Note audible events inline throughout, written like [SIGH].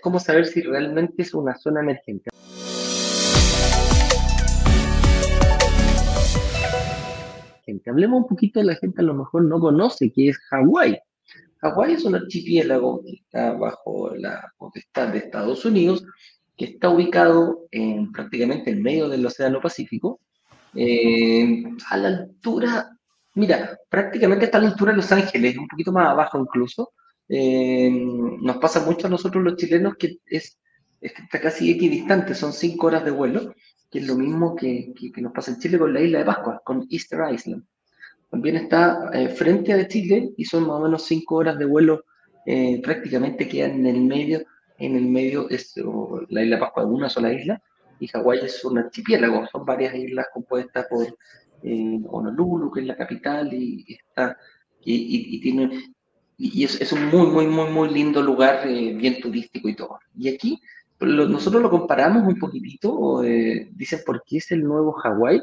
¿Cómo saber si realmente es una zona emergente? Hablemos un poquito de la gente a lo mejor no conoce, que es Hawái. Hawái es un archipiélago que está bajo la potestad de Estados Unidos, que está ubicado en, prácticamente en medio del Océano Pacífico, eh, a la altura, mira, prácticamente está a la altura de Los Ángeles, un poquito más abajo incluso. Eh, nos pasa mucho a nosotros los chilenos que es, está casi equidistante, son cinco horas de vuelo, que es lo mismo que, que, nos pasa en Chile con la isla de Pascua, con Easter Island. También está eh, frente a Chile y son más o menos cinco horas de vuelo, prácticamente quedan en el medio, en el medio es la isla de Pascua una sola isla, y Hawái es un archipiélago, son varias islas compuestas por eh, Honolulu, que es la capital, y, está, y, tiene, y es, un muy, muy, muy, muy lindo lugar, eh, bien turístico y todo. Y aquí nosotros lo comparamos un poquitito, eh, dicen por qué es el nuevo Hawái.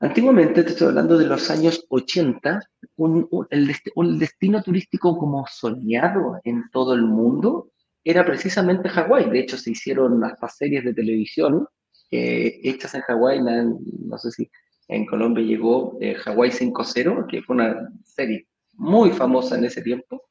Antiguamente, te estoy hablando de los años 80, un, el, un destino turístico como soñado en todo el mundo era precisamente Hawái. De hecho, se hicieron hasta series de televisión eh, hechas en Hawái. No sé si en Colombia llegó eh, Hawái 5.0, que fue una serie muy famosa en ese tiempo.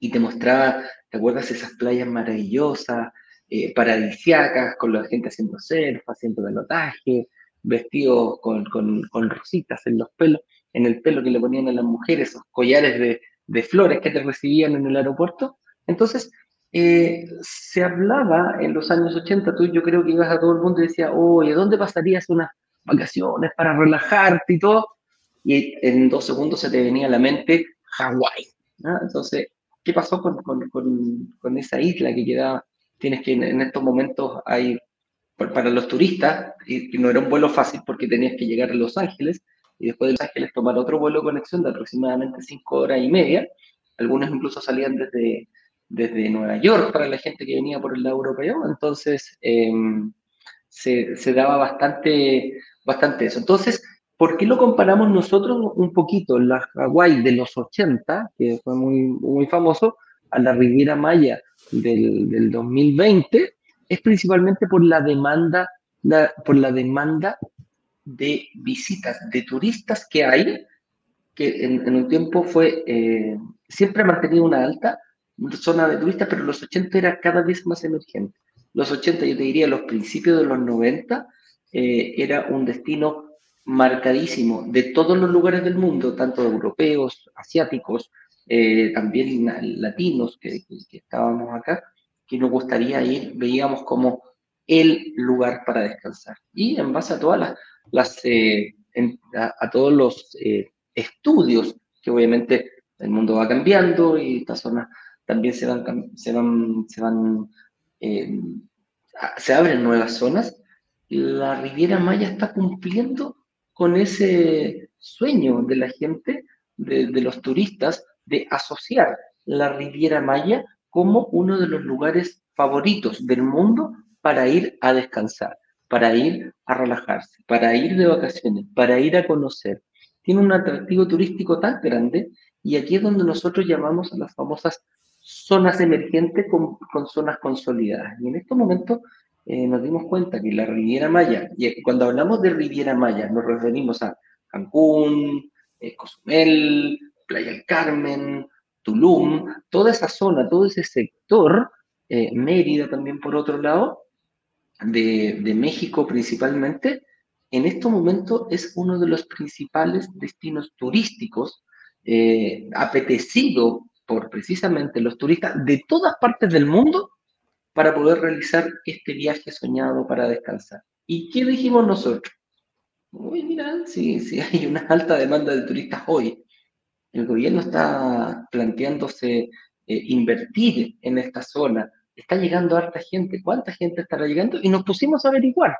Y te mostraba, ¿te acuerdas? Esas playas maravillosas, eh, paradisiacas, con la gente haciendo surf, haciendo pelotaje, vestidos con, con, rositas en los pelos, en el pelo que le ponían a las mujeres, esos collares de, de flores que te recibían en el aeropuerto. Entonces, eh, se hablaba en los años 80, tú yo creo que ibas a todo el mundo y decías, oye, ¿dónde pasarías unas vacaciones para relajarte y todo? Y en dos segundos se te venía a la mente Hawái. Entonces, ¿qué pasó con, con, con, esa isla que quedaba? Tienes que en, estos momentos hay, para los turistas, y, no era un vuelo fácil porque tenías que llegar a Los Ángeles y después de Los Ángeles tomar otro vuelo de conexión de aproximadamente cinco horas y media. Algunos incluso salían desde, desde Nueva York para la gente que venía por el lado europeo, entonces em, se, se, daba bastante, bastante eso. Entonces, ¿por qué lo comparamos nosotros un poquito? La Hawái de los 80, que fue muy, muy famoso, a la Riviera Maya del, del 2020, es principalmente por la demanda, por la demanda de visitas, de turistas que hay, que en, un tiempo fue, eh, siempre ha mantenido una alta, zona de turistas, pero los 80 era cada vez más emergente. Los 80, yo te diría, los principios de los 90, eh, era un destino marcadísimo de todos los lugares del mundo, tanto europeos, asiáticos, eh, también latinos que, estábamos acá, que nos gustaría ir, veíamos como el lugar para descansar. Y en base a todas las, eh, a, todos los estudios, que obviamente el mundo va cambiando y estas zonas también se van, se van, se van, eh, se abren nuevas zonas. La Riviera Maya está cumpliendo con ese sueño de la gente, de, los turistas, de asociar la Riviera Maya como uno de los lugares favoritos del mundo para ir a descansar, para ir a relajarse, para ir de vacaciones, para ir a conocer. Tiene un atractivo turístico tan grande y aquí es donde nosotros llamamos a las famosas zonas emergentes con, zonas consolidadas. Y en estos momentos eh, nos dimos cuenta que la Riviera Maya, y cuando hablamos de Riviera Maya, nos referimos a Cancún, eh, Cozumel, Playa del Carmen, Tulum, toda esa zona, todo ese sector, eh, Mérida también por otro lado, de, de México principalmente, en estos momentos es uno de los principales destinos turísticos apetecido por precisamente los turistas de todas partes del mundo para poder realizar este viaje soñado para descansar. ¿Y qué dijimos nosotros? Uy, mira, si, [LAUGHS] hay una alta demanda de turistas hoy, el gobierno está planteándose eh, invertir en esta zona, está llegando harta gente, ¿cuánta gente estará llegando? Y nos pusimos a averiguar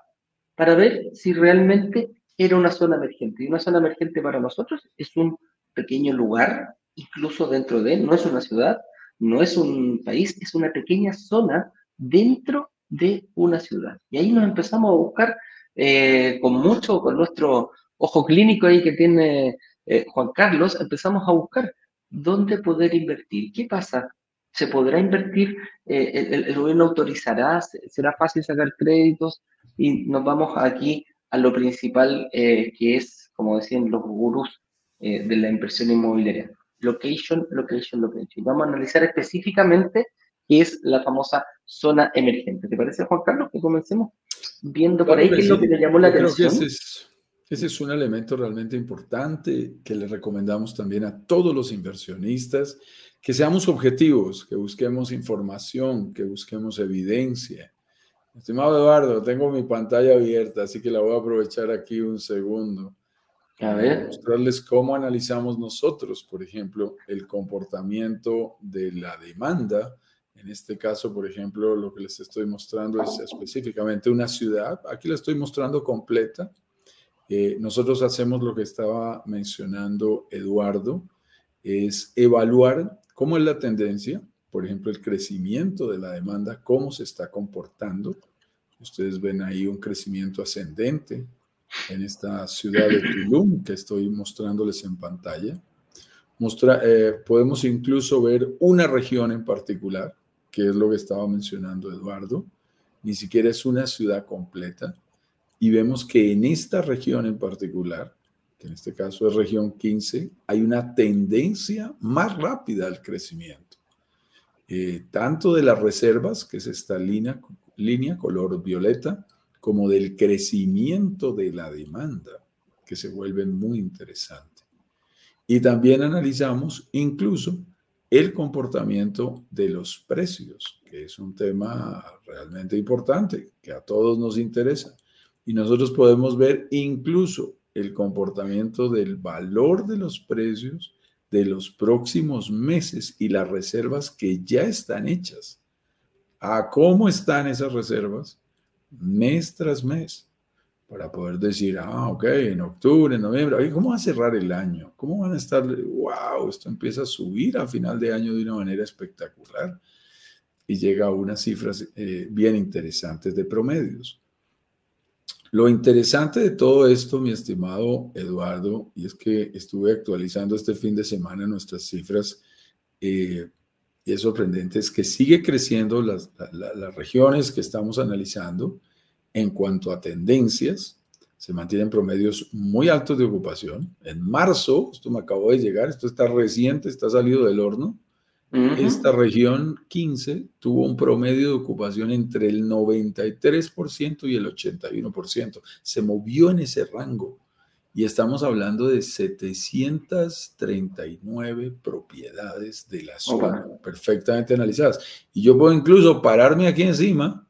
para ver si realmente era una zona emergente. Y una zona emergente para nosotros es un pequeño lugar incluso dentro de no es una ciudad, no es un país, es una pequeña zona dentro de una ciudad. Y ahí nos empezamos a buscar eh, con mucho, con nuestro ojo clínico ahí que tiene eh, Juan Carlos, empezamos a buscar dónde poder invertir. ¿Qué pasa? se podrá invertir, eh, el, gobierno autorizará, será fácil sacar créditos y nos vamos aquí a lo principal que es, como decían los gurús de la inversión inmobiliaria. Location, location, location. Vamos a analizar específicamente qué es la famosa zona emergente. ¿Te parece, Juan Carlos, que comencemos viendo por ahí qué es lo que le llamó la atención? Ese es un elemento realmente importante que le recomendamos también a todos los inversionistas, que seamos objetivos, que busquemos información, que busquemos evidencia. Estimado Eduardo, tengo mi pantalla abierta, así que la voy a aprovechar aquí un segundo. A ver. Mostrarles cómo analizamos nosotros, por ejemplo, el comportamiento de la demanda. En este caso, por ejemplo, lo que les estoy mostrando es específicamente una ciudad. Aquí la estoy mostrando completa eh, nosotros hacemos lo que estaba mencionando Eduardo, es evaluar cómo es la tendencia, por ejemplo, el crecimiento de la demanda, cómo se está comportando. Ustedes ven ahí un crecimiento ascendente en esta ciudad de Tulum que estoy mostrándoles en pantalla. Eh, podemos incluso ver una región en particular, que es lo que estaba mencionando Eduardo. Ni siquiera es una ciudad completa y vemos que en esta región en particular, que en este caso es región 15, hay una tendencia más rápida al crecimiento, eh, tanto de las reservas, que es esta línea, línea color violeta, como del crecimiento de la demanda, que se vuelve muy interesante. Y también analizamos incluso el comportamiento de los precios, que es un tema realmente importante, que a todos nos interesa. Y nosotros podemos ver incluso el comportamiento del valor de los precios de los próximos meses y las reservas que ya están hechas. ¿A cómo están esas reservas? Mes tras mes. Para poder decir, ah, ok, en octubre, en noviembre, ¿cómo va a cerrar el año? ¿Cómo van a estar? ¡Wow! Esto empieza a subir a final de año de una manera espectacular y llega a unas cifras eh, bien interesantes de promedios. Lo interesante de todo esto, mi estimado Eduardo, y es que estuve actualizando este fin de semana nuestras cifras, eh, y es sorprendente, es que sigue creciendo las, las regiones que estamos analizando en cuanto a tendencias, se mantienen promedios muy altos de ocupación. En marzo, esto me acabó de llegar, esto está reciente, está salido del horno, esta región 15 tuvo un promedio de ocupación entre el 93% y el 81%. Se movió en ese rango. Y estamos hablando de 739 propiedades de la zona perfectamente analizadas. Y yo puedo incluso pararme aquí encima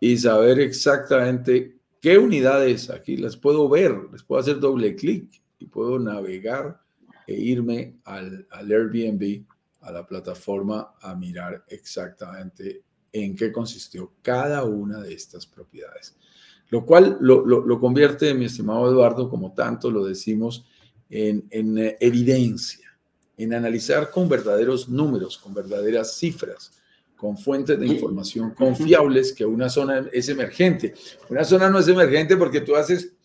y saber exactamente qué unidades aquí las puedo ver. Les puedo hacer doble clic y puedo navegar e irme al, al Airbnb a la plataforma a mirar exactamente en qué consistió cada una de estas propiedades. Lo cual lo, convierte, mi estimado Eduardo, como tanto lo decimos, en, en evidencia, en analizar con verdaderos números, con verdaderas cifras, con fuentes de información confiables que una zona es emergente. Una zona no es emergente porque tú haces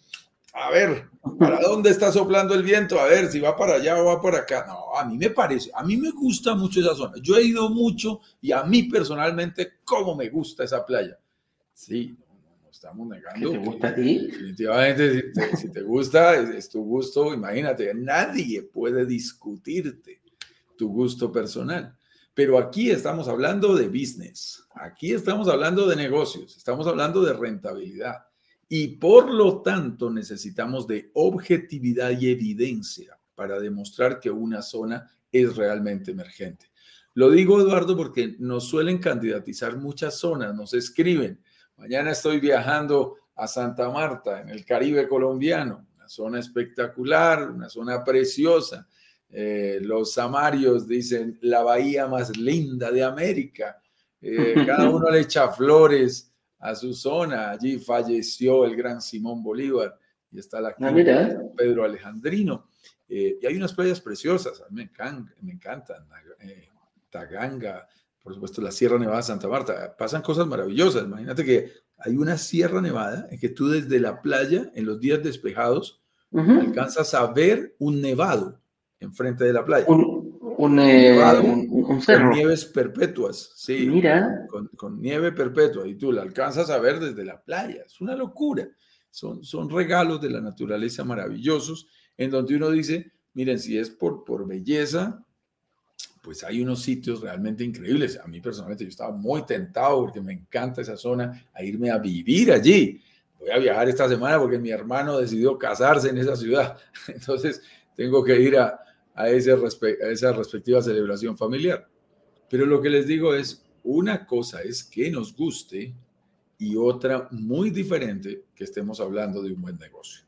a ver, ¿para dónde está soplando el viento? A ver si va para allá o va para acá. No, a mí me parece, a mí me gusta mucho esa zona. Yo he ido mucho y a mí personalmente, ¿cómo me gusta esa playa? Sí, no, estamos negando. ¿Te gusta a ti? Definitivamente, si te, gusta, es, tu gusto. Imagínate, nadie puede discutirte tu gusto personal. Pero aquí estamos hablando de business, aquí estamos hablando de negocios, estamos hablando de rentabilidad y por lo tanto necesitamos de objetividad y evidencia para demostrar que una zona es realmente emergente. Lo digo, Eduardo, porque nos suelen candidatizar muchas zonas, nos escriben. Mañana estoy viajando a Santa Marta, en el Caribe colombiano, una zona espectacular, una zona preciosa. Eh, los samarios dicen la bahía más linda de América. Eh, [LAUGHS] cada uno le echa flores a su zona. Allí falleció el gran Simón Bolívar y está la ah, Pedro Alejandrino. Eh, y hay unas playas preciosas, a mí me, encantan, eh, Taganga, por supuesto la Sierra Nevada de Santa Marta. Pasan cosas maravillosas. Imagínate que hay una Sierra Nevada en que tú desde la playa, en los días despejados, alcanzas a ver un nevado enfrente de la playa. Un, un, un, cerro. Con nieves perpetuas, sí. Mira. Con, nieve perpetua y tú la alcanzas a ver desde la playa. Es una locura. Son, son regalos de la naturaleza maravillosos en donde uno dice, miren, si es por, por belleza, pues hay unos sitios realmente increíbles. A mí personalmente yo estaba muy tentado porque me encanta esa zona a irme a vivir allí. Voy a viajar esta semana porque mi hermano decidió casarse en esa ciudad. [LAUGHS] Entonces tengo que ir a, a, ese a esa respectiva celebración familiar. Pero lo que les digo es, una cosa es que nos guste y otra muy diferente que estemos hablando de un buen negocio.